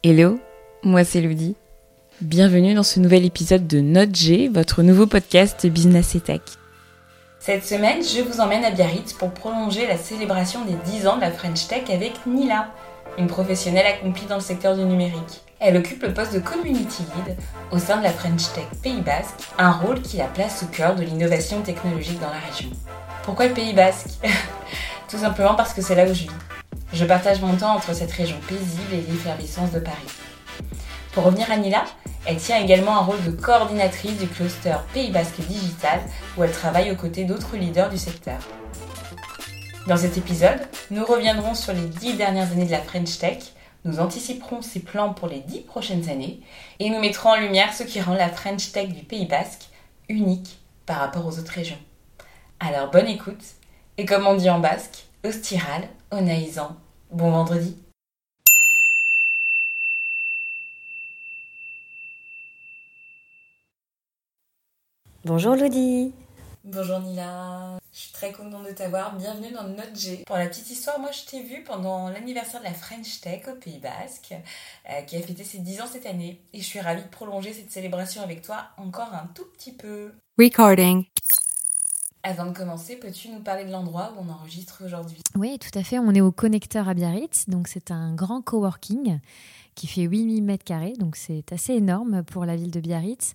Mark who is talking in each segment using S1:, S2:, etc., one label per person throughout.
S1: Hello, moi c'est Ludi. Bienvenue dans ce nouvel épisode de Note G, votre nouveau podcast Business et Tech. Cette semaine, je vous emmène à Biarritz pour prolonger la célébration des 10 ans de la French Tech avec Nila, une professionnelle accomplie dans le secteur du numérique. Elle occupe le poste de Community Lead au sein de la French Tech Pays Basque, un rôle qui la place au cœur de l'innovation technologique dans la région. Pourquoi le Pays Basque? Tout simplement parce que c'est là où je vis. Je partage mon temps entre cette région paisible et l'effervescence de Paris. Pour revenir à Nila, elle tient également un rôle de coordinatrice du cluster Pays Basque Digital où elle travaille aux côtés d'autres leaders du secteur. Dans cet épisode, nous reviendrons sur les dix dernières années de la French Tech, nous anticiperons ses plans pour les dix prochaines années et nous mettrons en lumière ce qui rend la French Tech du Pays Basque unique par rapport aux autres régions. Alors bonne écoute et comme on dit en basque, Ostiral, Onaïsan, bon vendredi. Bonjour Lodi. Bonjour Nila. Je suis très contente de t'avoir. Bienvenue dans Note G. Pour la petite histoire, moi je t'ai vue pendant l'anniversaire de la French Tech au Pays Basque, euh, qui a fêté ses 10 ans cette année. Et je suis ravie de prolonger cette célébration avec toi encore un tout petit peu.
S2: Recording.
S1: Avant de commencer, peux-tu nous parler de l'endroit où on enregistre aujourd'hui?
S2: Oui, tout à fait. On est au Connecteur à Biarritz. Donc, c'est un grand coworking qui fait 8000 mètres carrés. Donc, c'est assez énorme pour la ville de Biarritz.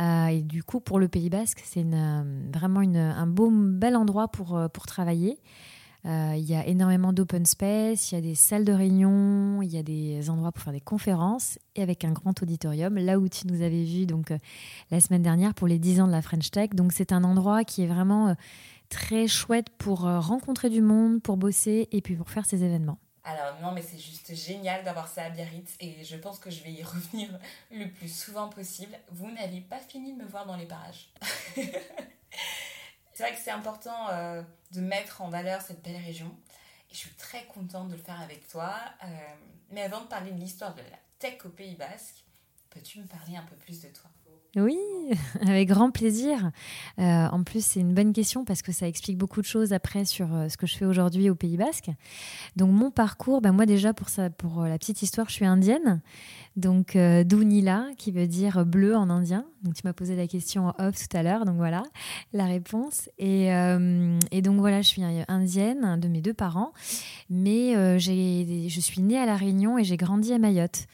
S2: Euh, et du coup, pour le Pays Basque, c'est vraiment un beau, bel endroit pour, euh, pour travailler. Euh, il y a énormément d'open space, il y a des salles de réunion, il y a des endroits pour faire des conférences et avec un grand auditorium, là où tu nous avais vu donc euh, la semaine dernière pour les 10 ans de la French Tech. Donc c'est un endroit qui est vraiment euh, très chouette pour rencontrer du monde, pour bosser et puis pour faire ces événements.
S1: Alors non, mais c'est juste génial d'avoir ça à Biarritz et je pense que je vais y revenir le plus souvent possible. Vous n'avez pas fini de me voir dans les parages. C'est vrai que c'est important euh, de mettre en valeur cette belle région. Et je suis très contente de le faire avec toi. Euh, mais avant de parler de l'histoire de la tech au Pays Basque, peux-tu me parler un peu plus de toi?
S2: Oui, avec grand plaisir. Euh, en plus, c'est une bonne question parce que ça explique beaucoup de choses après sur euh, ce que je fais aujourd'hui au Pays Basque. Donc, mon parcours, bah, moi déjà, pour, ça, pour euh, la petite histoire, je suis indienne. Donc, euh, Dunila, qui veut dire bleu en indien. Donc, tu m'as posé la question off tout à l'heure. Donc, voilà la réponse. Et, et, donc, voilà, je suis indienne de mes deux parents. Mais je suis née à La Réunion et j'ai grandi à Mayotte.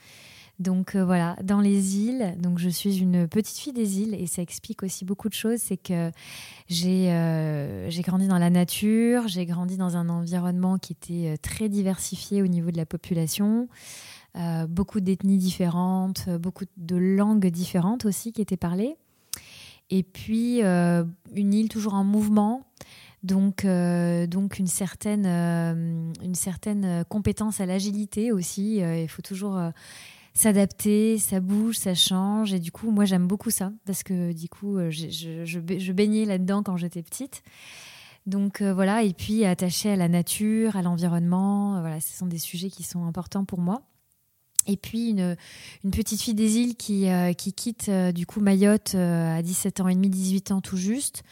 S2: Donc euh, voilà, dans les îles, donc je suis une petite fille des îles et ça explique aussi beaucoup de choses. C'est que j'ai euh, grandi dans la nature, j'ai grandi dans un environnement qui était euh, très diversifié au niveau de la population, beaucoup d'ethnies différentes, beaucoup de langues différentes aussi qui étaient parlées. Et puis une île toujours en mouvement. Donc, une, certaine, une certaine compétence à l'agilité aussi. il faut toujours s'adapter, ça bouge, ça change. Et du coup, moi, j'aime beaucoup ça parce que du coup, euh, je, je, baignais là-dedans quand j'étais petite. Donc euh, voilà, et puis attaché à la nature, à l'environnement, euh, voilà, ce sont des sujets qui sont importants pour moi. Et puis une, une petite fille des îles qui, qui quitte du coup Mayotte à 17 ans et demi, 18 ans tout juste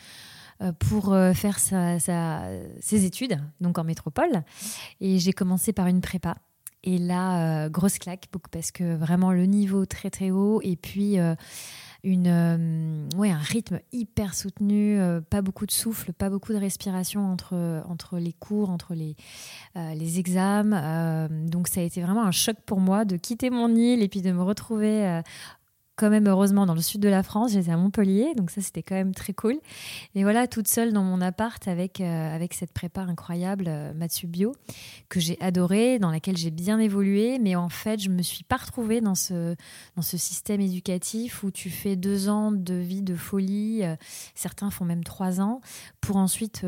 S2: pour faire sa, ses études, donc en métropole. Et j'ai commencé par une prépa. Et là, euh, grosse claque, parce que vraiment le niveau très très haut et puis euh, une, euh, ouais, un rythme hyper soutenu, pas beaucoup de souffle, pas beaucoup de respiration entre, entre les cours, entre les, les examens. donc ça a été vraiment un choc pour moi de quitter mon île et puis de me retrouver quand même heureusement dans le sud de la France. J'étais à Montpellier, donc ça c'était quand même très cool. Et voilà, toute seule dans mon appart avec, euh, avec cette prépa incroyable, euh, Matsubio, que j'ai adorée, dans laquelle j'ai bien évolué. Mais en fait, je me suis pas retrouvée dans ce, dans ce système éducatif où tu fais deux ans de vie de folie, euh, certains font même trois ans, pour ensuite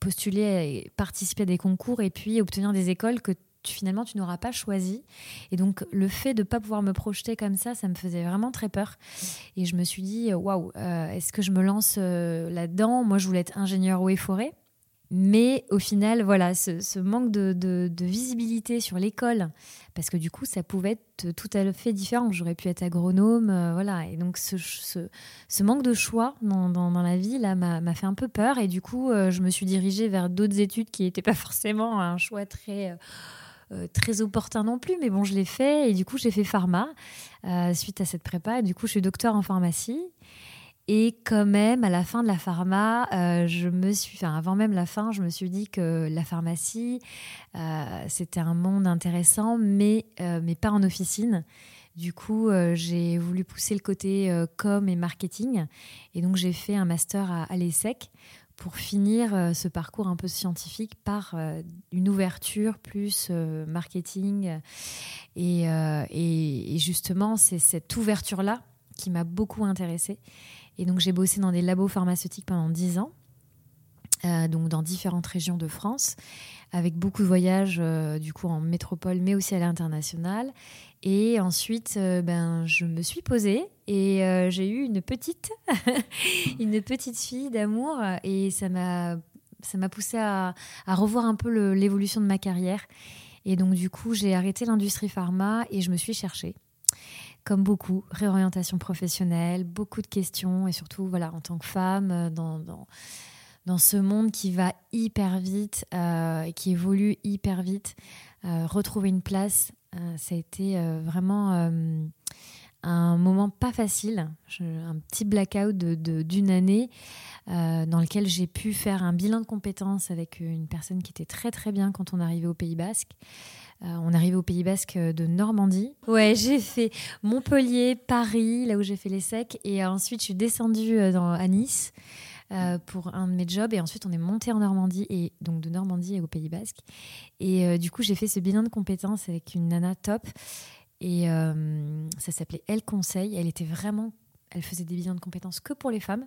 S2: postuler et participer à des concours et puis obtenir des écoles que finalement tu n'auras pas choisi. Et donc le fait de ne pas pouvoir me projeter comme ça, ça me faisait vraiment très peur. Et je me suis dit, waouh, euh, est-ce que je me lance euh, là-dedans? Moi, je voulais être ingénieur eau et. Mais au final, voilà, ce, manque de, visibilité sur l'école, parce que du coup, ça pouvait être tout à fait différent. J'aurais pu être agronome, euh, voilà. Et donc, ce, manque de choix dans, la vie, là, m'a fait un peu peur. Et du coup, je me suis dirigée vers d'autres études qui n'étaient pas forcément un choix très très opportun non plus, mais bon, je l'ai fait et du coup, j'ai fait pharma suite à cette prépa. Et du coup, je suis docteur en pharmacie. Et quand même, à la fin de la pharma, euh, je me suis, enfin, avant même la fin, je me suis dit que la pharmacie, euh, c'était un monde intéressant, mais, euh, mais pas en officine. Du coup, j'ai voulu pousser le côté com et marketing. Et donc, j'ai fait un master à, l'ESSEC pour finir ce parcours un peu scientifique par une ouverture plus marketing. Et, justement, c'est cette ouverture-là qui m'a beaucoup intéressée. Et donc j'ai bossé dans des labos pharmaceutiques pendant 10 ans, euh, donc dans différentes régions de France, avec beaucoup de voyages euh, du coup en métropole, mais aussi à l'international. Et ensuite, euh, ben, je me suis posée et j'ai eu une petite, une petite fille d'amour et ça m'a, ça m'a poussé à, revoir un peu l'évolution de ma carrière. Et donc du coup, j'ai arrêté l'industrie pharma et je me suis cherchée comme beaucoup, réorientation professionnelle, beaucoup de questions et surtout, voilà, en tant que femme, euh, dans, dans ce monde qui va hyper vite euh, qui évolue hyper vite, euh, retrouver une place, ça a été vraiment un moment pas facile, un petit blackout d'une année dans lequel j'ai pu faire un bilan de compétences avec une personne qui était très très bien quand on arrivait au Pays Basque. Euh, on arrive au Pays Basque de Normandie. Ouais, j'ai fait Montpellier, Paris, là où j'ai fait les secs, et ensuite je suis descendue euh, à Nice. Euh, pour un de mes jobs. Et ensuite on est monté en Normandie et donc de Normandie au Pays Basque. Et du coup j'ai fait ce bilan de compétences avec une nana top. Et ça s'appelait Elle Conseil elle était vraiment elle faisait des bilans de compétences que pour les femmes.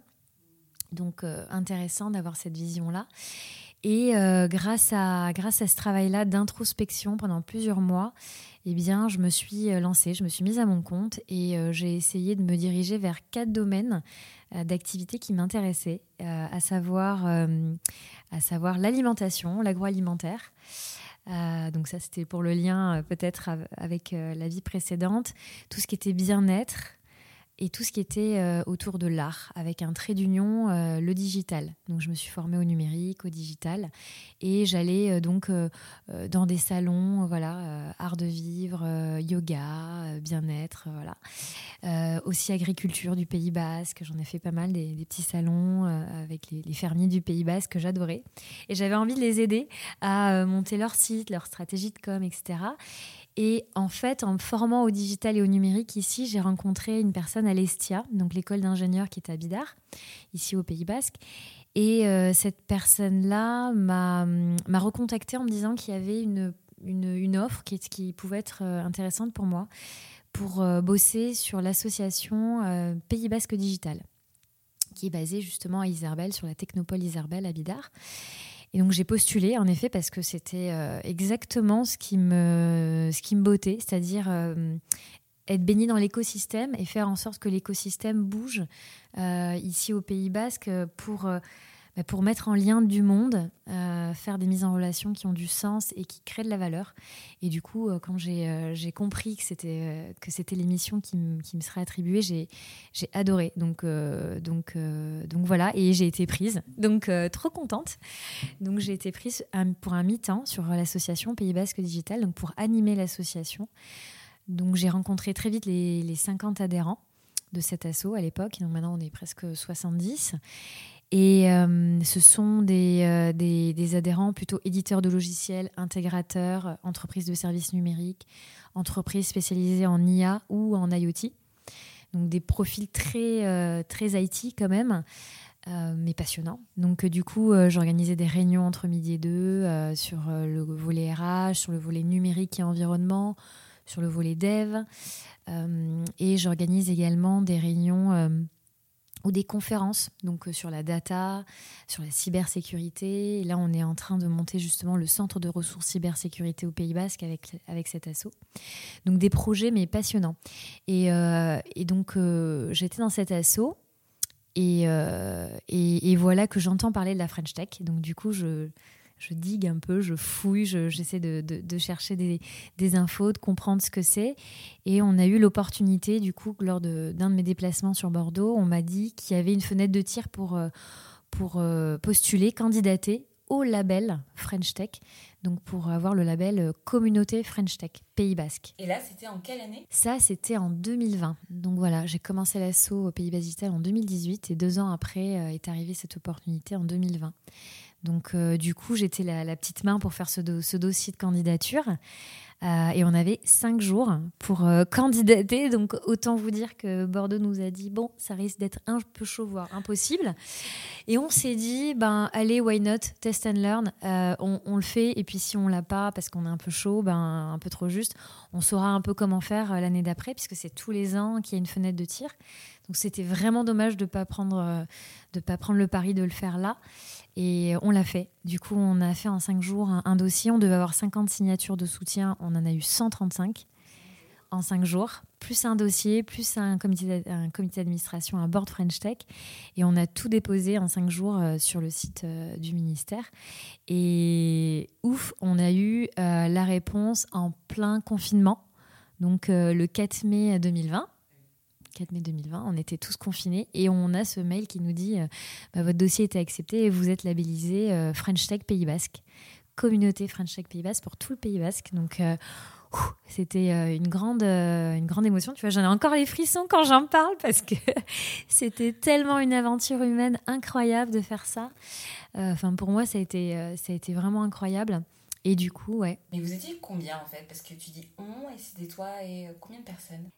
S2: Donc intéressant d'avoir cette vision là et euh, grâce, à, grâce à ce travail-là d'introspection pendant plusieurs mois, eh bien, je me suis euh, lancée, je me suis mise à mon compte et euh, j'ai essayé de me diriger vers quatre domaines d'activité qui m'intéressaient, à savoir, à savoir l'alimentation, l'agroalimentaire. donc ça, c'était pour le lien peut-être avec la vie précédente. Tout ce qui était bien-être, et tout ce qui était euh, autour de l'art, avec un trait d'union, euh, le digital. Donc je me suis formée au numérique, au digital, et j'allais euh, donc dans des salons, voilà, art de vivre, yoga, bien-être, voilà. aussi agriculture du Pays Basque, j'en ai fait pas mal, des, petits salons avec les, les, fermiers du Pays Basque que j'adorais. Et j'avais envie de les aider à monter leur site, leur stratégie de com, etc. Et en fait, en me formant au digital et au numérique ici, j'ai rencontré une personne à l'Estia, donc l'école d'ingénieurs qui est à Bidar, ici au Pays Basque. Et euh, cette personne-là m'a, m'a recontacté en me disant qu'il y avait une, offre qui, pouvait être euh, intéressante pour moi pour euh, bosser sur l'association Pays Basque Digital, qui est basée justement à Iserbel, sur la technopole Iserbel à Bidar. Et donc j'ai postulé en effet parce que c'était euh, exactement ce qui me, ce bottait, c'est-à-dire euh, être baigné dans l'écosystème et faire en sorte que l'écosystème bouge euh, ici au Pays Basque pour pour mettre en lien du monde, euh, faire des mises en relation qui ont du sens et qui créent de la valeur. Et du coup, euh, quand euh, j'ai compris que c'était c'était l'émission qui, qui, me serait attribuée, j'ai adoré. Donc donc donc voilà, et j'ai été prise. Donc trop contente. Donc j'ai été prise pour un mi-temps sur l'association Pays Basque Digital, donc pour animer l'association. Donc j'ai rencontré très vite les, les 50 adhérents de cet assaut à l'époque. Donc maintenant on est presque 70. Et euh, ce sont euh, des, des, adhérents plutôt éditeurs de logiciels, intégrateurs, entreprises de services numériques, entreprises spécialisées en IA ou en IoT. Donc des profils très, euh, très IT quand même, mais passionnants. Donc du coup, j'organisais des réunions entre midi et deux sur le volet RH, sur le volet numérique et environnement, sur le volet dev. et j'organise également des réunions ou des conférences donc euh, sur la data, sur la cybersécurité. Là, on est en train de monter justement le centre de ressources cybersécurité au Pays Basque avec, avec cet assaut. Donc des projets, mais passionnants. Et, euh, et donc, euh, j'étais dans cet assaut. Et, et, et, voilà que j'entends parler de la French Tech. Donc du coup, je, je digue un peu, je fouille, j'essaie de, de, chercher des, des, infos, de comprendre ce que c'est. Et on a eu l'opportunité, du coup, lors d'un de, mes déplacements sur Bordeaux, on m'a dit qu'il y avait une fenêtre de tir pour, euh, pour euh, postuler, candidater au label French Tech, donc pour avoir le label euh, Communauté French Tech, Pays Basque.
S1: Et là, c'était en quelle année?
S2: Ça, c'était en 2020. Donc voilà, j'ai commencé l'assaut au Pays Basque en 2018 et deux ans après est arrivée cette opportunité en 2020. Donc euh, du coup, j'étais la, petite main pour faire ce, dossier de candidature. Euh, et on avait cinq jours pour euh, candidater. Donc autant vous dire que Bordeaux nous a dit bon, ça risque d'être un peu chaud, voire impossible. Et on s'est dit ben allez, why not, test and learn. On, le fait. Et puis si on l'a pas parce qu'on est un peu chaud, ben un peu trop juste, on saura un peu comment faire l'année d'après puisque c'est tous les ans qu'il y a une fenêtre de tir. Donc c'était vraiment dommage de pas prendre de pas prendre le pari de le faire là. Et on l'a fait. Du coup, on a fait en cinq jours un, dossier. On devait avoir 50 signatures de soutien. On en a eu 135 en cinq jours, plus un dossier, plus un comité, d'administration, un board French Tech. Et on a tout déposé en cinq jours euh, sur le site euh, du ministère. Et ouf, on a eu euh, la réponse en plein confinement, donc le 4 mai 2020. 4 mai 2020, on était tous confinés et on a ce mail qui nous dit euh, bah, votre dossier était accepté et vous êtes labellisé euh, French Tech Pays Basque, communauté French Tech Pays Basque pour tout le Pays Basque. Donc euh, c'était une grande, une grande émotion. Tu vois, j'en ai encore les frissons quand j'en parle parce que c'était tellement une aventure humaine incroyable de faire ça. Enfin, pour moi, ça a été, ça a été vraiment incroyable. Et du coup, ouais.
S1: Mais vous étiez combien en fait? Parce que tu dis on et c'était toi et combien de personnes?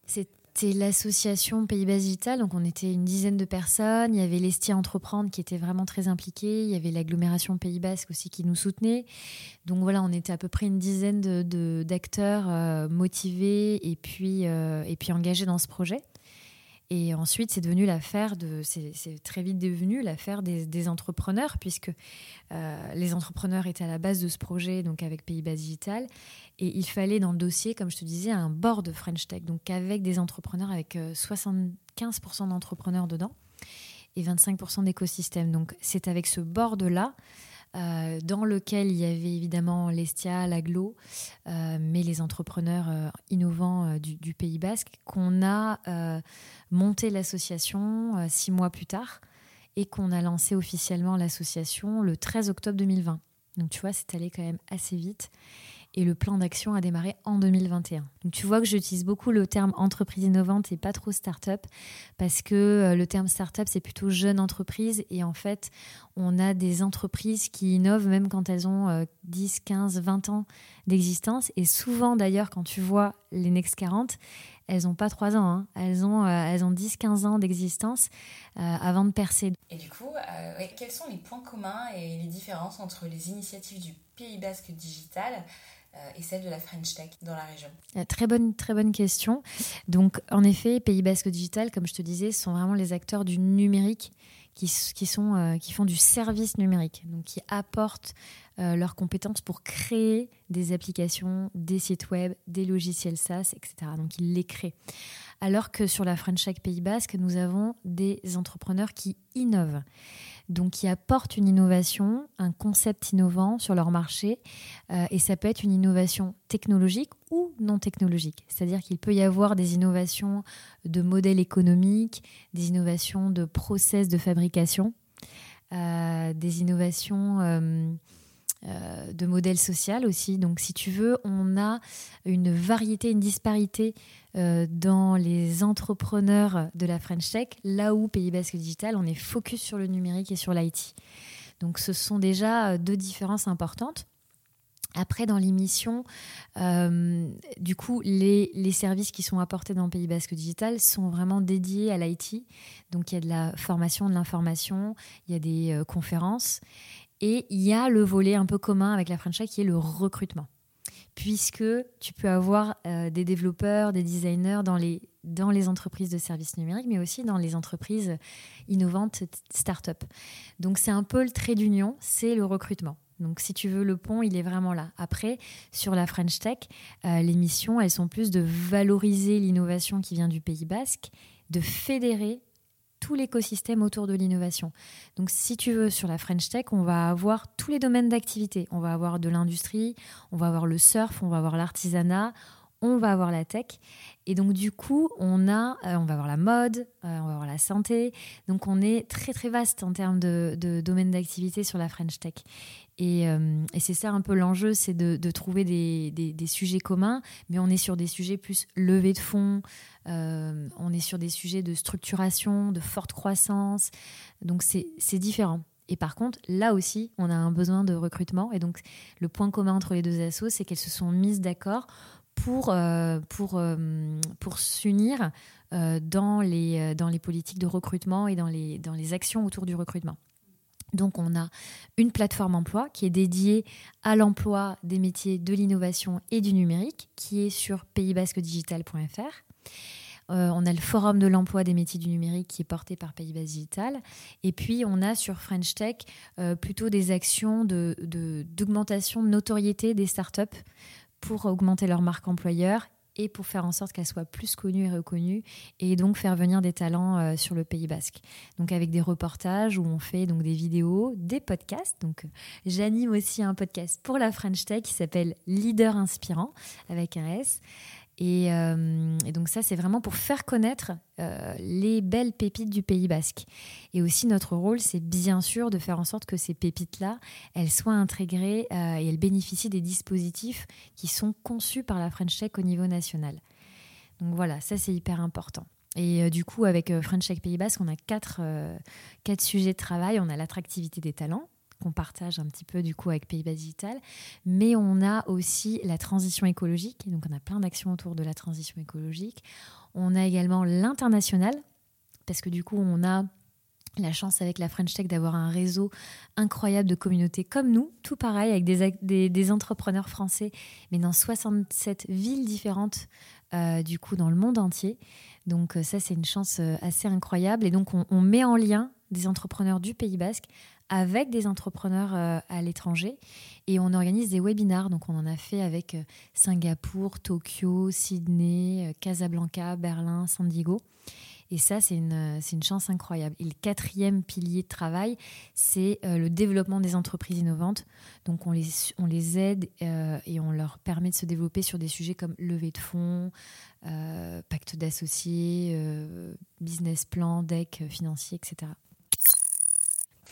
S2: C'était l'association Pays Bas Digital, donc on était une dizaine de personnes. Il y avait l'Estia Entreprendre qui était vraiment très impliqué. Il y avait l'agglomération Pays Basque aussi qui nous soutenait. Donc voilà, on était à peu près une dizaine d'acteurs de, euh, motivés et puis, euh, et puis engagés dans ce projet. Et ensuite, c'est devenu l'affaire de, c'est très vite devenu l'affaire des, entrepreneurs, puisque euh, les entrepreneurs étaient à la base de ce projet, donc avec Pays-Bas Digital, et il fallait dans le dossier, comme je te disais, un board French Tech, donc avec des entrepreneurs, avec 75% euh, d'entrepreneurs dedans et 25% d'écosystème. Donc c'est avec ce board là euh, dans lequel il y avait évidemment l'Estia, l'Aglo, euh, mais les entrepreneurs euh, innovants du, du, Pays Basque, qu'on a monté l'association six mois plus tard et qu'on a lancé officiellement l'association le 13 octobre 2020. Donc tu vois, c'est allé quand même assez vite et le plan d'action a démarré en 2021. Donc tu vois que j'utilise beaucoup le terme entreprise innovante et pas trop start-up parce que euh, le terme start-up c'est plutôt jeune entreprise et en fait on a des entreprises qui innovent même quand elles ont 10, 15, 20 ans d'existence et souvent d'ailleurs quand tu vois les Next 40 elles n'ont pas 3 ans, hein. elles ont, euh, elles ont 10-15 ans d'existence euh, avant de percer.
S1: Et du coup, quels sont les points communs et les différences entre les initiatives du Pays Basque Digital euh, et celle de la French Tech dans la région
S2: euh, Très bonne, très bonne question. Donc, en effet, Pays Basque Digital, comme je te disais, sont vraiment les acteurs du numérique qui, qui, sont, euh, qui font du service numérique, donc qui apportent leurs compétences pour créer des applications, des sites web, des logiciels SaaS, etc. Donc, ils les créent. Alors que sur la French Tech Pays Basque, nous avons des entrepreneurs qui innovent donc qui apportent une innovation, un concept innovant sur leur marché. Euh, et ça peut être une innovation technologique ou non technologique. C'est-à-dire qu'il peut y avoir des innovations de modèles économiques, des innovations de process de fabrication, euh, des innovations euh, de modèles social aussi. Donc, si tu veux, on a une variété, une disparité euh, dans les entrepreneurs de la French Tech, là où Pays Basque Digital, on est focus sur le numérique et sur l'IT. Donc, ce sont déjà euh, deux différences importantes. Après, dans l'émission, du coup, les, services qui sont apportés dans Pays Basque Digital sont vraiment dédiés à l'IT. Donc, il y a de la formation, de l'information, il y a des conférences. Et il y a le volet un peu commun avec la franchise qui est le recrutement. Puisque tu peux avoir euh, des développeurs, des designers dans les, dans les entreprises de services numériques, mais aussi dans les entreprises innovantes start-up. Donc c'est un peu le trait d'union, c'est le recrutement. Donc, si tu veux, le pont, il est vraiment là. Après, sur la French Tech, euh, les missions, elles sont plus de valoriser l'innovation qui vient du Pays Basque, de fédérer tout l'écosystème autour de l'innovation. Donc si tu veux, sur la French Tech, on va avoir tous les domaines d'activité. On va avoir de l'industrie, on va avoir le surf, on va avoir l'artisanat, on va avoir la tech. Et donc du coup, on, a, euh, on va avoir la mode, euh, on va avoir la santé. Donc on est très très vaste en termes de, de domaines d'activité sur la French Tech. Et, c'est ça un peu l'enjeu, c'est de, trouver des, sujets communs, mais on est sur des sujets plus levés de fonds, on est sur des sujets de structuration, de forte croissance. Donc c'est différent. Et par contre, là aussi, on a un besoin de recrutement. Et donc, le point commun entre les deux assos, c'est qu'elles se sont mises d'accord pour, euh, pour, euh, pour s'unir euh, dans, les, dans les politiques de recrutement et dans les, dans les actions autour du recrutement. Donc on a une plateforme emploi qui est dédiée à l'emploi des métiers de l'innovation et du numérique, qui est sur paysbasquedigital.fr. Euh, on a le forum de l'emploi des métiers du numérique qui est porté par Pays Bas Digital. Et puis, on a sur French Tech euh, plutôt des actions d'augmentation de, de, notoriété des startups pour augmenter leur marque employeur et pour faire en sorte qu'elles soient plus connues et reconnues et donc faire venir des talents euh, sur le Pays Basque. Donc avec des reportages où on fait donc des vidéos, des podcasts. Donc j'anime aussi un podcast pour la French Tech qui s'appelle Leader inspirant avec un S. Euh, et, donc ça, c'est vraiment pour faire connaître euh, les belles pépites du Pays basque. Et aussi, notre rôle, c'est bien sûr de faire en sorte que ces pépites-là, elles soient intégrées euh, et elles bénéficient des dispositifs qui sont conçus par la French Tech au niveau national. Donc voilà, ça, c'est hyper important. Et du coup, avec French Tech Pays Basque, on a quatre, quatre sujets de travail. On a l'attractivité des talents, qu'on partage un petit peu du coup avec Pays-Bas Digital. Mais on a aussi la transition écologique, donc on a plein d'actions autour de la transition écologique. On a également l'international, parce que du coup on a la chance avec la French Tech d'avoir un réseau incroyable de communautés comme nous, tout pareil, avec des, entrepreneurs français, mais dans 67 villes différentes, euh, du coup, dans le monde entier. Donc euh, ça, c'est une chance euh, assez incroyable. Et donc, on, on, met en lien des entrepreneurs du Pays Basque avec des entrepreneurs euh, à l'étranger et on organise des webinars. Donc on en a fait avec euh, Singapour, Tokyo, Sydney, euh, Casablanca, Berlin, San Diego. Et ça, c'est une, une chance incroyable. Et le quatrième pilier de travail, c'est le développement des entreprises innovantes. Donc, on les, on les aide et on leur permet de se développer sur des sujets comme levée de fonds, pacte d'associés, business plan, deck financier, etc.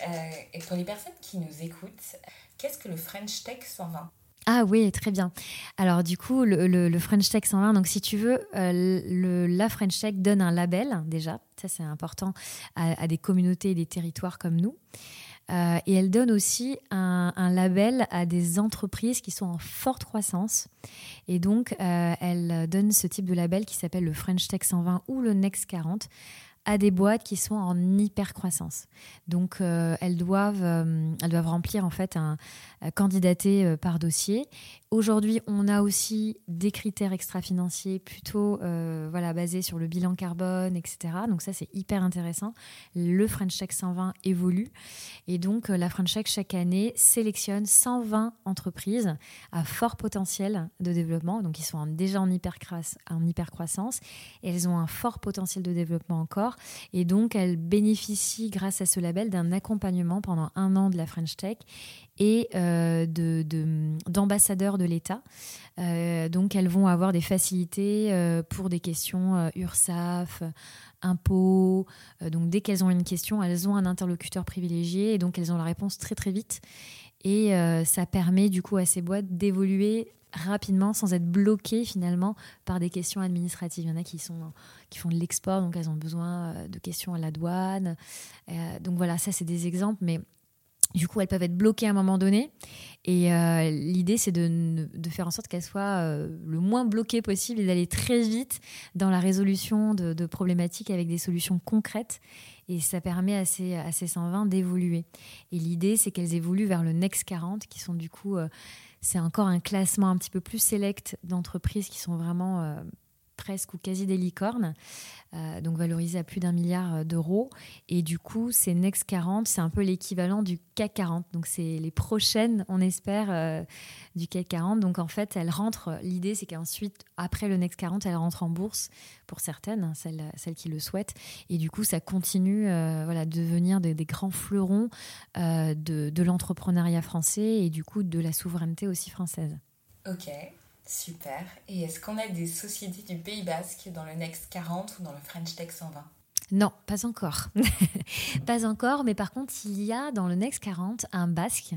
S1: Euh, et pour les personnes qui nous écoutent, qu'est-ce que le French Tech 120
S2: ah oui, très bien. Alors du coup, le, French Tech 120, donc si tu veux, euh, le, la French Tech donne un label déjà, ça c'est important, à, des communautés et des territoires comme nous. Euh, et elle donne aussi un, un, label à des entreprises qui sont en forte croissance. Et donc, elle donne ce type de label qui s'appelle le French Tech 120 ou le Next 40 à des boîtes qui sont en hyper croissance. Donc euh, elles doivent euh, elles doivent remplir en fait un, candidater euh, par dossier. Aujourd'hui, on a aussi des critères extra-financiers plutôt voilà basés sur le bilan carbone, etc. Donc ça c'est hyper intéressant. Le French Tech 120 évolue et donc la French Tech chaque année sélectionne 120 entreprises à fort potentiel de développement. Donc ils sont déjà en hyper croissance et elles ont un fort potentiel de développement encore et donc, elle bénéficie, grâce à ce label, d'un accompagnement pendant un an de la French Tech et euh, d'ambassadeurs de, l'État. Euh, donc, elles vont avoir des facilités euh, pour des questions URSAF, impôts. donc, dès qu'elles ont une question, elles ont un interlocuteur privilégié et donc elles ont la réponse très très vite. Et ça permet du coup à ces boîtes d'évoluer rapidement sans être bloquées finalement par des questions administratives. Il y en a qui, sont, qui font de l'export, donc elles ont besoin euh, de questions à la douane. Euh, donc voilà, ça c'est des exemples, mais du coup, elles peuvent être bloquées à un moment donné. Et euh, l'idée, c'est de, de, faire en sorte qu'elles soient le moins bloquées possible et d'aller très vite dans la résolution de, problématiques avec des solutions concrètes. Et ça permet à ces, à ces 120 d'évoluer. Et l'idée, c'est qu'elles évoluent vers le Next 40, qui sont du coup c'est encore un classement un petit peu plus sélect d'entreprises qui sont vraiment euh, presque ou quasi des licornes, euh, donc valorisées à plus d'un milliard euh, d'euros. Et du coup, ces Next 40, c'est un peu l'équivalent du CAC 40. Donc, c'est les prochaines, on espère, euh, du CAC 40. Donc, en fait, elles rentrent. L'idée, c'est qu'ensuite, après le Next 40, elles rentrent en bourse pour certaines, hein, celles, celles, qui le souhaitent. Et du coup, ça continue voilà, de devenir des, des grands fleurons de, de l'entrepreneuriat français et du coup de la souveraineté aussi française.
S1: Ok. Super. Et est-ce qu'on a des sociétés du Pays Basque dans le Next 40 ou dans le French Tech 120
S2: Non, pas encore. pas encore, mais par contre, il y a dans le Next 40 un basque.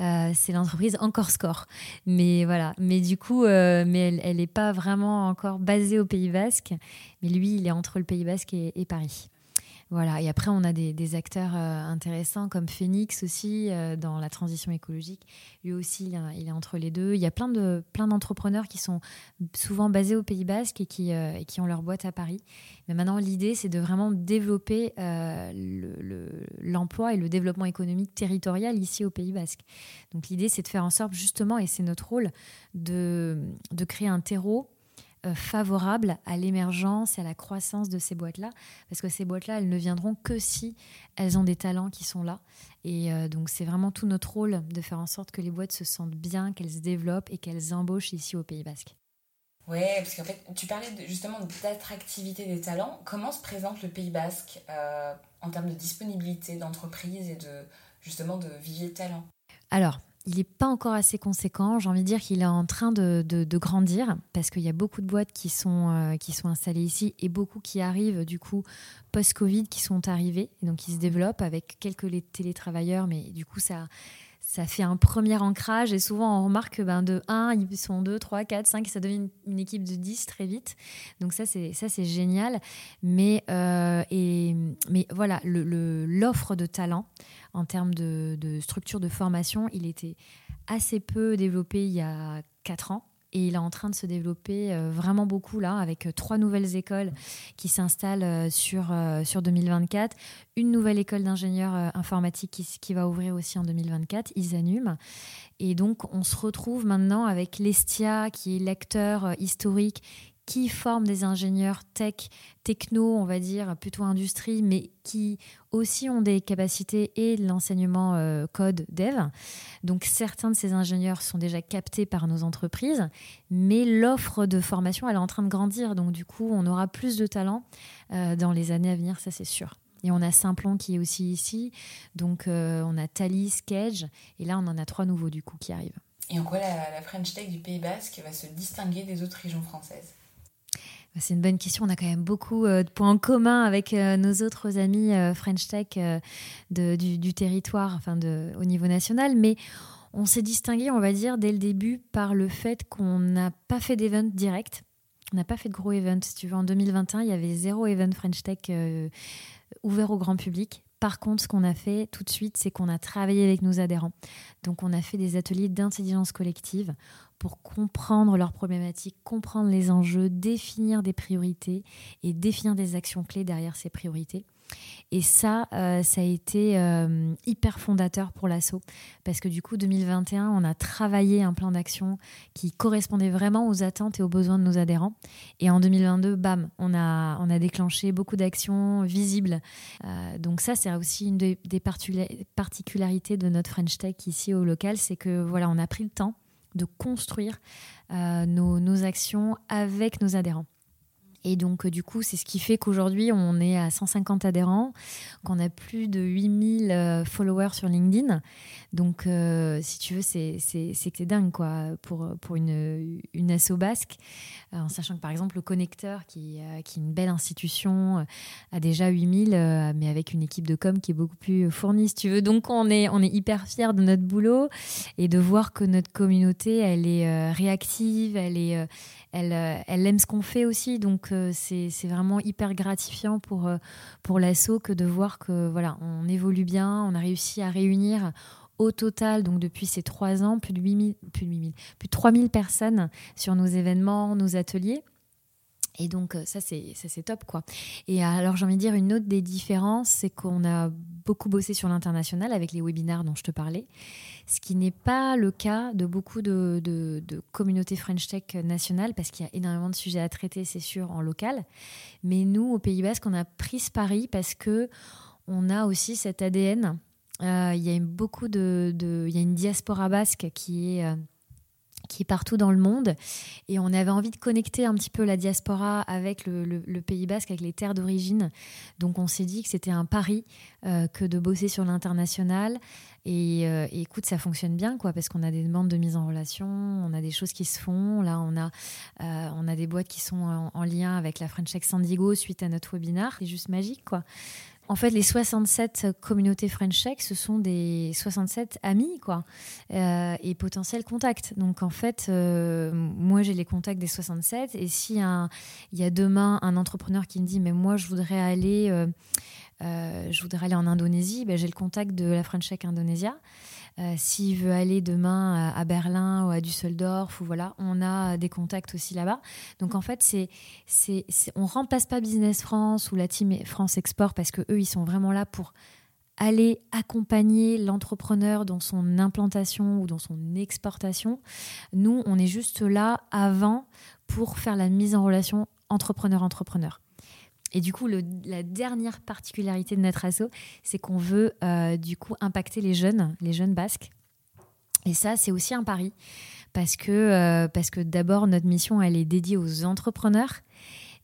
S2: Euh, c'est l'entreprise Encore Score. Mais voilà, mais du coup, euh, mais elle n'est pas vraiment encore basée au Pays Basque. Mais lui, il est entre le Pays Basque et Paris. Voilà. Et après, on a des, acteurs euh, intéressants comme Phoenix aussi euh, dans la transition écologique. Lui aussi, il, est entre les deux. Il y a plein de plein d'entrepreneurs qui sont souvent basés au Pays Basque et qui, euh, qui ont leur boîte à Paris. Mais maintenant, l'idée, c'est de vraiment développer l'emploi et le développement économique territorial ici au Pays Basque. Donc l'idée, c'est de faire en sorte justement, et c'est notre rôle, de, de créer un terreau favorable à l'émergence et à la croissance de ces boîtes-là. Parce que ces boîtes-là, elles ne viendront que si elles ont des talents qui sont là. Et euh, donc, c'est vraiment tout notre rôle de faire en sorte que les boîtes se sentent bien, qu'elles se développent et qu'elles embauchent ici au Pays Basque.
S1: Ouais, parce qu'en fait, tu parlais justement d'attractivité des talents. Comment se présente le Pays Basque euh, en termes de disponibilité d'entreprise et de justement de vivier de talents
S2: Alors, il n'est pas encore assez conséquent. J'ai envie de dire qu'il est en train de, grandir parce qu'il y a beaucoup de boîtes qui sont, euh, qui sont installées ici et beaucoup qui arrivent du coup post-Covid qui sont arrivés. Et donc ils se développent avec quelques télétravailleurs, mais du coup ça, ça fait un premier ancrage et souvent on remarque que ben, de 1, ils sont 2, 3, 4, 5, ça devient une, équipe de 10 très vite. Donc ça c'est, ça, c'est génial. Mais, euh, et, mais voilà, l'offre de talent en termes de, structure de formation, il était assez peu développé il y a 4 ans. Et il est en train de se développer euh, vraiment beaucoup là, avec euh, trois nouvelles écoles qui s'installent euh, sur, sur 2024. Une nouvelle école d'ingénieurs informatiques qui, qui, va ouvrir aussi en 2024, Isanum. Et donc, on se retrouve maintenant avec l'Estia, qui est lecteur historique, qui forme des ingénieurs tech, techno, on va dire, plutôt industrie, mais qui aussi ont des capacités et l'enseignement euh, code dev. Donc certains de ces ingénieurs sont déjà captés par nos entreprises, mais l'offre de formation, elle est en train de grandir. Donc du coup, on aura plus de talents euh, dans les années à venir, ça c'est sûr. Et on a Simplon qui est aussi ici. Donc euh, on a Thalys, Cage, et là on en a trois nouveaux du coup qui arrivent.
S1: Et en quoi la French Tech du Pays Basque va se distinguer des autres régions françaises?
S2: C'est une bonne question. On a quand même beaucoup euh, de points en commun avec euh, nos autres amis euh, French Tech du, territoire, enfin au niveau national. Mais on s'est distingué, on va dire, dès le début par le fait qu'on n'a pas fait d'event direct. On n'a pas fait de gros events. Si tu veux, en 2021, il y avait zéro event French Tech ouvert au grand public. Par contre, ce qu'on a fait tout de suite, c'est qu'on a travaillé avec nos adhérents. Donc, on a fait des ateliers d'intelligence collective pour comprendre leurs problématiques, comprendre les enjeux, définir des priorités et définir des actions clés derrière ces priorités. Et ça, euh, ça a été euh, hyper fondateur pour l'assaut parce que du coup, 2021, on a travaillé un plan d'action qui correspondait vraiment aux attentes et aux besoins de nos adhérents. Et en 2022, bam, on a, on a déclenché beaucoup d'actions visibles. Euh, donc ça, c'est aussi une des, particularités de notre French Tech ici au local, c'est que voilà, on a pris le temps de construire euh, nos, actions avec nos adhérents. Et donc, euh, du coup, c'est ce qui fait qu'aujourd'hui, on est à 150 adhérents, qu'on a plus de 8000 euh, followers sur LinkedIn. Donc, si tu veux, c'est que c'est dingue, quoi, pour, pour une, une asso basque. en sachant que, par exemple, le connecteur, qui, qui est une belle institution, a déjà 8000, mais avec une équipe de com qui est beaucoup plus fournie, si tu veux. Donc, on est, on est hyper fiers de notre boulot et de voir que notre communauté, elle est réactive, elle est elle, euh, elle aime ce qu'on fait aussi. Donc, c'est vraiment hyper gratifiant pour, euh, pour l'assaut que de voir que voilà, on évolue bien, on a réussi à réunir au total, donc depuis ces trois ans, plus de 8000, plus plus de 3000 personnes sur nos événements, nos ateliers. Et donc ça c'est ça c'est top quoi. Et alors j'ai envie de dire une autre des différences, c'est qu'on a beaucoup bossé sur l'international avec les webinaires dont je te parlais, ce qui n'est pas le cas de beaucoup de, de, communautés French Tech nationales parce qu'il y a énormément de sujets à traiter, c'est sûr, en local. Mais nous, au Pays Basque, on a pris ce pari parce que on a aussi cet ADN. Euh, il y a beaucoup de, il y a une diaspora basque qui est euh, qui est partout dans le monde. Et on avait envie de connecter un petit peu la diaspora avec le, Pays basque, avec les terres d'origine. Donc on s'est dit que c'était un pari euh, que de bosser sur l'international. Euh, et, écoute, ça fonctionne bien, quoi, parce qu'on a des demandes de mise en relation, on a des choses qui se font. Là, on a, euh, on a des boîtes qui sont en, en, lien avec la French Tech Sandigo suite à notre webinaire. C'est juste magique, quoi. En fait, les 67 communautés French Tech, ce sont des 67 amis, quoi, euh, et potentiels contacts. Donc, en fait, moi, j'ai les contacts des 67. Et s'il y, y, a demain un entrepreneur qui me dit, mais moi, je voudrais aller, euh, je voudrais aller en Indonésie, ben, j'ai le contact de la French Tech Indonésia. Euh, s'il veut aller demain à, Berlin ou à Düsseldorf, ou voilà, on a des contacts aussi là-bas. Donc en fait, c'est, c'est, on remplace pas Business France ou la team France Export parce que eux, ils sont vraiment là pour aller accompagner l'entrepreneur dans son implantation ou dans son exportation. Nous, on est juste là avant pour faire la mise en relation entrepreneur-entrepreneur. Et du coup, la dernière particularité de notre asso, c'est qu'on veut euh, du coup impacter les jeunes, les jeunes basques. Et ça, c'est aussi un pari parce que, euh, que d'abord, notre mission, elle est dédiée aux entrepreneurs.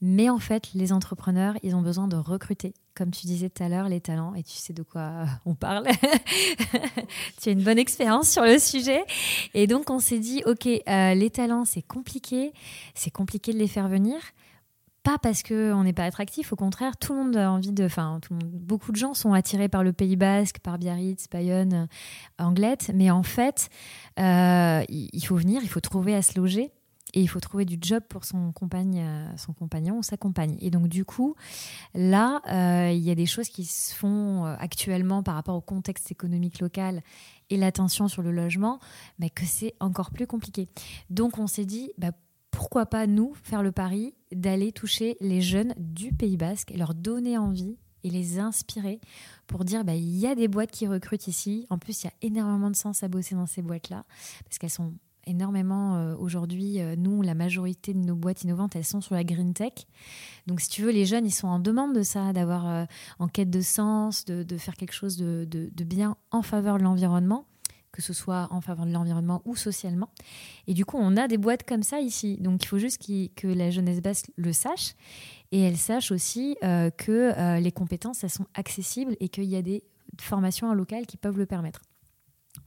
S2: Mais en fait, les entrepreneurs, ils ont besoin de recruter, comme tu disais tout à l'heure, les talents, et tu sais de quoi on parle. tu as une bonne expérience sur le sujet. Et donc, on s'est dit, OK, euh, les talents, c'est compliqué, c'est compliqué de les faire venir pas parce qu'on n'est pas attractif, au contraire, tout le monde a envie de. Enfin, beaucoup de gens sont attirés par le Pays Basque, par Biarritz, Bayonne, euh, Anglette, mais en fait, euh, il faut venir, il faut trouver à se loger. Et il faut trouver du job pour son, compagne, euh, son compagnon ou sa compagne. Et donc, du coup, là, il y a des choses qui se font actuellement par rapport au contexte économique local et l'attention sur le logement, mais que c'est encore plus compliqué. Donc, on s'est dit, bah, pourquoi pas nous faire le pari d'aller toucher les jeunes du Pays Basque leur donner envie et les inspirer pour dire bah, il y a des boîtes qui recrutent ici. En plus, il y a énormément de sens à bosser dans ces boîtes-là parce qu'elles sont énormément euh, aujourd'hui. Euh, nous, la majorité de nos boîtes innovantes, elles sont sur la green tech. Donc, si tu veux, les jeunes, ils sont en demande de ça, d'avoir euh, en quête de sens, de, faire quelque chose de bien en faveur de l'environnement que ce soit en faveur de l'environnement ou socialement. Et du coup, on a des boîtes comme ça ici. Donc, il faut juste que la jeunesse basque le sache et elle sache aussi euh, que euh, les compétences, elles sont accessibles et qu'il y a des formations en local qui peuvent le permettre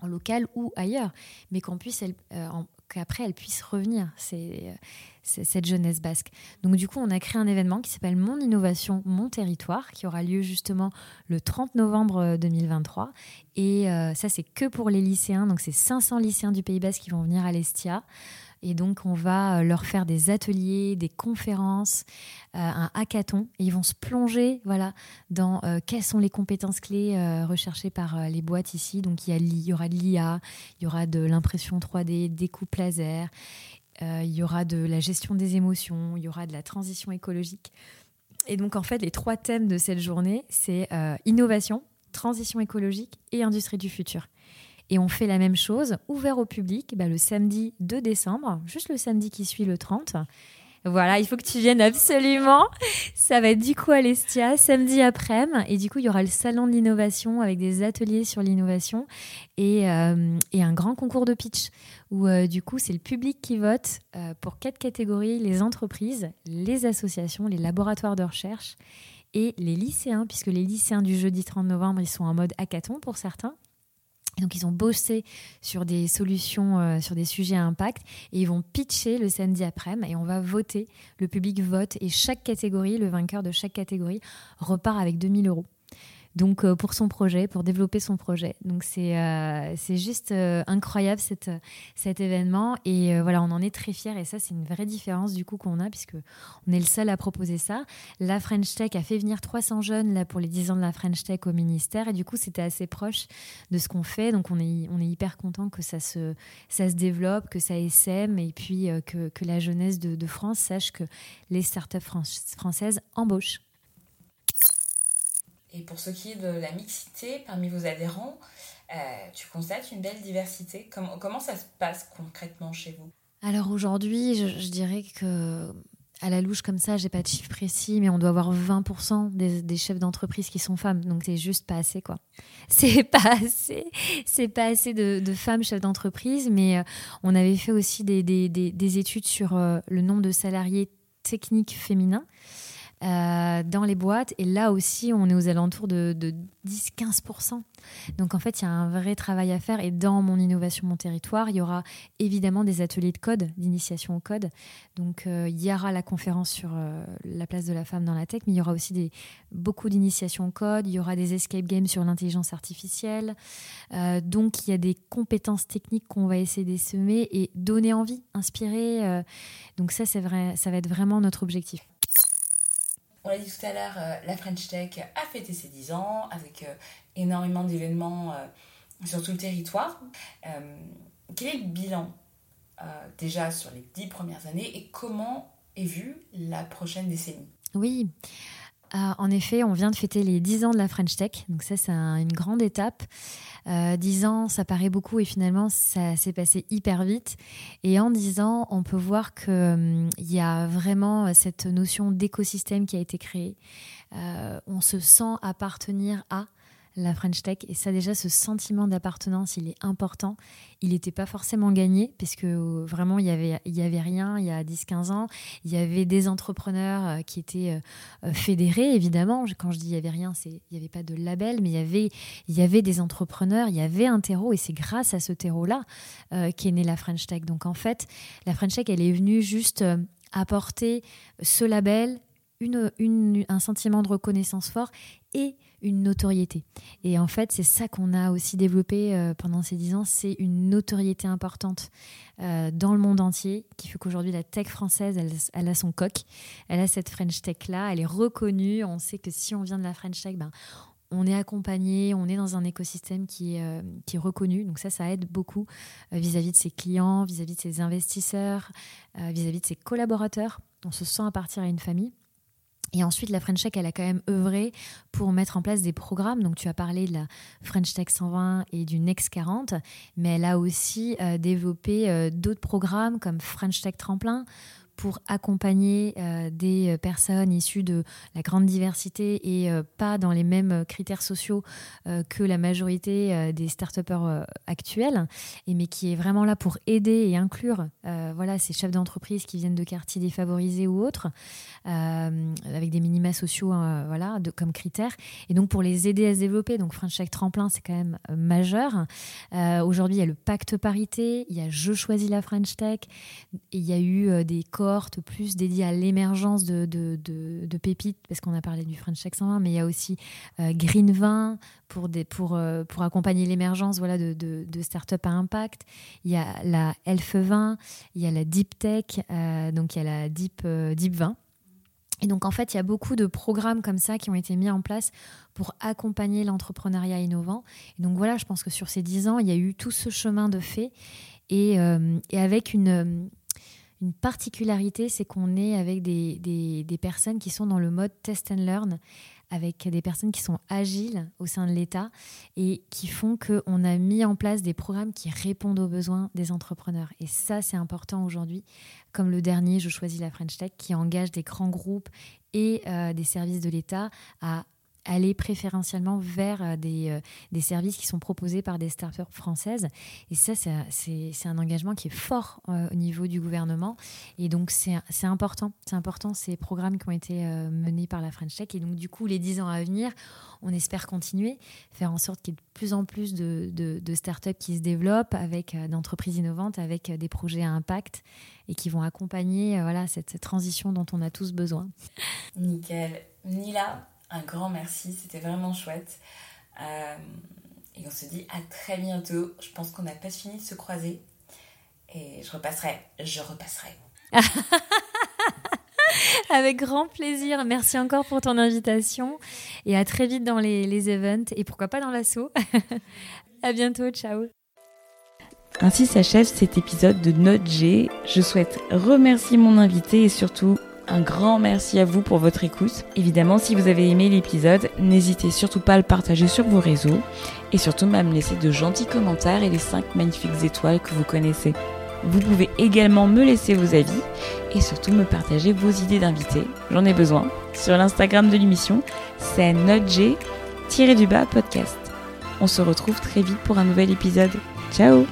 S2: en local ou ailleurs, mais qu'on puisse, euh, qu'après elle puisse revenir, c'est cette jeunesse basque. Donc du coup, on a créé un événement qui s'appelle Mon Innovation, Mon Territoire, qui aura lieu justement le 30 novembre 2023. Euh, Et euh, ça, c'est que pour les lycéens, donc c'est 500 lycéens du Pays Basque qui vont venir à l'Estia. Et donc, on va euh, leur faire des ateliers, des conférences, un hackathon. Et ils vont se plonger voilà, dans quelles sont les compétences clés recherchées par les boîtes ici. Donc, il y, il y aura de l'IA, il y aura de l'impression 3D, des coupes laser. Euh, il y aura de la gestion des émotions, il y aura de la transition écologique. Et donc, en fait, les trois thèmes de cette journée, c'est euh, innovation, transition écologique et industrie du futur. Et on fait la même chose, ouvert au public, bah, le samedi 2 décembre, juste le samedi qui suit le 30. Voilà, il faut que tu viennes absolument. Ça va être du coup à l'Estia, samedi après-midi. Et du coup, il y aura le salon de l'innovation avec des ateliers sur l'innovation et, euh, un grand concours de pitch où euh, du coup, c'est le public qui vote euh, pour quatre catégories, les entreprises, les associations, les laboratoires de recherche et les lycéens, puisque les lycéens du jeudi 30 novembre, ils sont en mode hackathon pour certains donc ils ont bossé sur des solutions, euh, sur des sujets à impact et ils vont pitcher le samedi après-midi et on va voter. Le public vote et chaque catégorie, le vainqueur de chaque catégorie repart avec 2000 euros donc euh, pour son projet, pour développer son projet. Donc c'est euh, juste euh, incroyable cet événement et voilà, on en est très fiers et ça c'est une vraie différence du coup qu'on a puisque on est le seul à proposer ça. La French Tech a fait venir 300 jeunes là pour les 10 ans de la French Tech au ministère et du coup c'était assez proche de ce qu'on fait. Donc on est on est hyper content que ça se ça se développe, que ça essaime et puis que, que la jeunesse de France sache que les startups françaises embauchent.
S1: Et pour ce qui est de la mixité parmi vos adhérents, euh, tu constates une belle diversité. Comment, ça se passe concrètement chez vous?
S2: Alors aujourd'hui, je, dirais que à la louche comme ça, j'ai pas de chiffre précis, mais on doit avoir 20% des, chefs d'entreprise qui sont femmes. Donc c'est juste pas assez, quoi. C'est pas assez, c'est pas assez de, femmes chefs d'entreprise. Mais euh, on avait fait aussi des, des études sur euh, le nombre de salariés techniques féminins. Euh, dans les boîtes. Et là aussi, on est aux alentours de, 10-15%. Donc en fait, il y a un vrai travail à faire. Et dans mon innovation, mon territoire, il y aura évidemment des ateliers de code, d'initiation au code. Donc euh, il y aura la conférence sur euh, la place de la femme dans la tech, mais il y aura aussi beaucoup d'initiation au code. Il y aura des escape games sur l'intelligence artificielle. donc il y a des compétences techniques qu'on va essayer d'essayer et donner envie, inspirer. donc ça, c'est vrai, ça va être vraiment notre objectif.
S1: On l'a dit tout à l'heure, euh, la French Tech a fêté ses 10 ans avec euh, énormément d'événements euh, sur tout le territoire. quel est le bilan déjà sur les 10 premières années et comment est vue la prochaine décennie?
S2: Oui. En effet, on vient de fêter les 10 ans de la French Tech, donc ça c'est une grande étape. Euh, dix ans, ça paraît beaucoup et finalement, ça s'est passé hyper vite. Et en dix ans, on peut voir qu'il hum, y a vraiment cette notion d'écosystème qui a été créée. Euh, on se sent appartenir à la French Tech. Et ça, déjà, ce sentiment d'appartenance, il est important. Il n'était pas forcément gagné, parce que euh, vraiment, il n'y avait, y avait rien il y a 10-15 ans. Il y avait des entrepreneurs euh, qui étaient euh, fédérés, évidemment. Quand je dis il n'y avait rien, c'est il n'y avait pas de label, mais il y, avait, y avait des entrepreneurs, il y avait un terreau, et c'est grâce à ce terreau-là qu'est née la French Tech. Donc, en fait, la French Tech, elle est venue juste apporter ce label, une, un sentiment de reconnaissance fort et une notoriété. Et en fait, c'est ça qu'on a aussi développé euh, pendant ces dix ans, c'est une notoriété importante euh, dans le monde entier, qui fait qu'aujourd'hui, la tech française, elle, a son coq, elle a cette French Tech-là, elle est reconnue, on sait que si on vient de la French Tech, ben, on est accompagné, on est dans un écosystème qui est, euh, qui est reconnu. Donc ça, ça aide beaucoup vis-à-vis de ses clients, vis-à-vis de ses investisseurs, vis-à-vis -vis de ses collaborateurs. On se sent appartenir à une famille. Et ensuite, la French Tech, elle a quand même œuvré pour mettre en place des programmes. Donc, tu as parlé de la French Tech 120 et du Next 40, mais elle a aussi euh, développé euh, d'autres programmes comme French Tech Tremplin pour accompagner euh, des personnes issues de la grande diversité et euh, pas dans les mêmes critères sociaux euh, que la majorité des start-upers actuels, et mais qui est vraiment là pour aider et inclure voilà, ces chefs d'entreprise qui viennent de quartiers défavorisés ou autres, avec des minima sociaux voilà, de, comme critères, et donc pour les aider à se développer. Donc French Tech Tremplin, c'est quand même majeur. Aujourd'hui, il y a le pacte parité, il y a Je choisis la French Tech, il y a eu des corps plus dédiée à l'émergence de, pépites, parce qu'on a parlé du French Tech 120, mais il y a aussi euh, Green 20 pour, des, pour, euh, pour accompagner l'émergence voilà, de, de, start-up à impact. Il y a la Elf 20, il y a la Deep Tech, euh, donc il y a la Deep, Deep 20. Et donc en fait, il y a beaucoup de programmes comme ça qui ont été mis en place pour accompagner l'entrepreneuriat innovant. Et donc voilà, je pense que sur ces dix ans, il y a eu tout ce chemin de fait et avec une, une particularité, c'est qu'on est avec des, des, personnes qui sont dans le mode test and learn, avec des personnes qui sont agiles au sein de l'État et qui font qu'on a mis en place des programmes qui répondent aux besoins des entrepreneurs. Et ça, c'est important aujourd'hui, comme le dernier, Je choisis la French Tech, qui engage des grands groupes et euh, des services de l'État à aller préférentiellement vers euh, des, euh, des, services qui sont proposés par des startups françaises. Et ça, c'est un engagement qui est fort euh, au niveau du gouvernement. Et donc, c'est important. C'est important ces programmes qui ont été menés par la French Tech. Et donc, du coup, les dix ans à venir, on espère continuer, faire en sorte qu'il y ait de plus en plus de, de, de startups qui se développent avec d'entreprises innovantes, avec des projets à impact et qui vont accompagner voilà, cette transition dont on a tous besoin.
S1: Nickel. Nila, un grand merci, c'était vraiment chouette. Euh, et on se dit à très bientôt. Je pense qu'on n'a pas fini de se croiser. Et je repasserai, je repasserai.
S2: Avec grand plaisir. Merci encore pour ton invitation. Et à très vite dans les, les events. Et pourquoi pas dans l'assaut. à bientôt. Ciao.
S1: Ainsi s'achève cet épisode de Note G. Je souhaite remercier mon invité et surtout un grand merci à vous pour votre écoute. Évidemment, si vous avez aimé l'épisode, n'hésitez surtout pas à le partager sur vos réseaux et surtout à me laisser de gentils commentaires et les 5 magnifiques étoiles que vous connaissez. Vous pouvez également me laisser vos avis et surtout me partager vos idées d'invités. J'en ai besoin. Sur l'Instagram de l'émission, c'est notg-podcast. On se retrouve très vite pour un nouvel épisode. Ciao